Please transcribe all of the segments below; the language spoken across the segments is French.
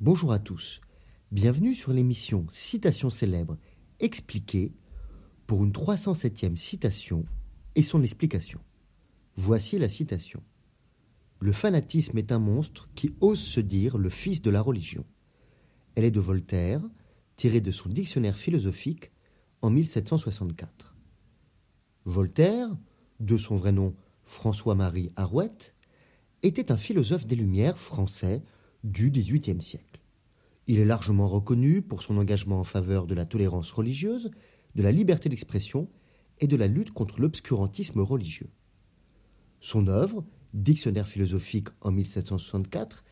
Bonjour à tous. Bienvenue sur l'émission Citation célèbre expliquée pour une 307e citation et son explication. Voici la citation. Le fanatisme est un monstre qui ose se dire le fils de la religion. Elle est de Voltaire, tirée de son dictionnaire philosophique en 1764. Voltaire, de son vrai nom François-Marie Arouette, était un philosophe des Lumières français du XVIIIe siècle. Il est largement reconnu pour son engagement en faveur de la tolérance religieuse, de la liberté d'expression et de la lutte contre l'obscurantisme religieux. Son œuvre, Dictionnaire philosophique en 1764,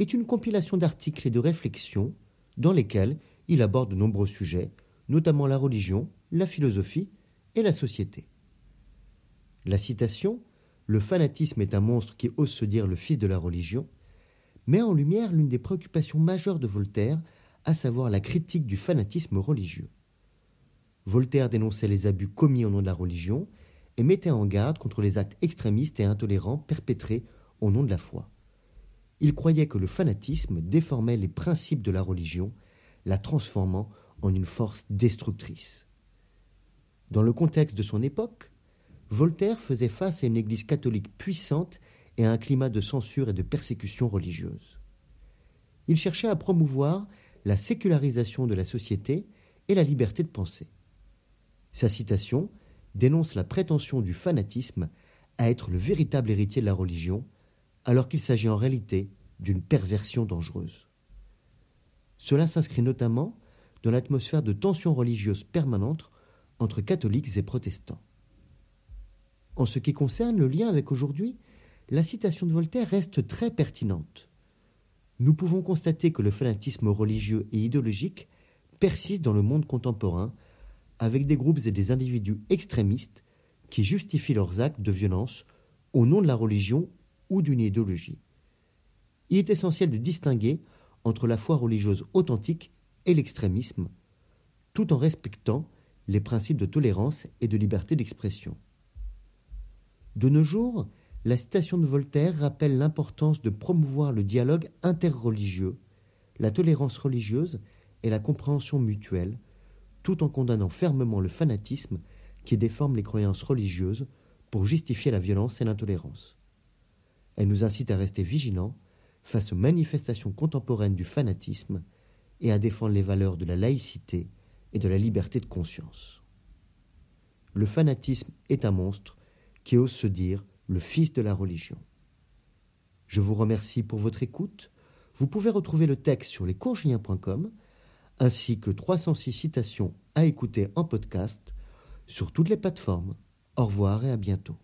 est une compilation d'articles et de réflexions dans lesquels il aborde de nombreux sujets, notamment la religion, la philosophie et la société. La citation Le fanatisme est un monstre qui ose se dire le fils de la religion met en lumière l'une des préoccupations majeures de Voltaire, à savoir la critique du fanatisme religieux. Voltaire dénonçait les abus commis au nom de la religion et mettait en garde contre les actes extrémistes et intolérants perpétrés au nom de la foi. Il croyait que le fanatisme déformait les principes de la religion, la transformant en une force destructrice. Dans le contexte de son époque, Voltaire faisait face à une Église catholique puissante et un climat de censure et de persécution religieuse. Il cherchait à promouvoir la sécularisation de la société et la liberté de penser. Sa citation dénonce la prétention du fanatisme à être le véritable héritier de la religion, alors qu'il s'agit en réalité d'une perversion dangereuse. Cela s'inscrit notamment dans l'atmosphère de tensions religieuses permanentes entre catholiques et protestants. En ce qui concerne le lien avec aujourd'hui, la citation de Voltaire reste très pertinente. Nous pouvons constater que le fanatisme religieux et idéologique persiste dans le monde contemporain avec des groupes et des individus extrémistes qui justifient leurs actes de violence au nom de la religion ou d'une idéologie. Il est essentiel de distinguer entre la foi religieuse authentique et l'extrémisme, tout en respectant les principes de tolérance et de liberté d'expression. De nos jours, la citation de Voltaire rappelle l'importance de promouvoir le dialogue interreligieux, la tolérance religieuse et la compréhension mutuelle, tout en condamnant fermement le fanatisme qui déforme les croyances religieuses pour justifier la violence et l'intolérance. Elle nous incite à rester vigilants face aux manifestations contemporaines du fanatisme et à défendre les valeurs de la laïcité et de la liberté de conscience. Le fanatisme est un monstre qui ose se dire le fils de la religion. Je vous remercie pour votre écoute. Vous pouvez retrouver le texte sur lescoursjulien.com ainsi que 306 citations à écouter en podcast sur toutes les plateformes. Au revoir et à bientôt.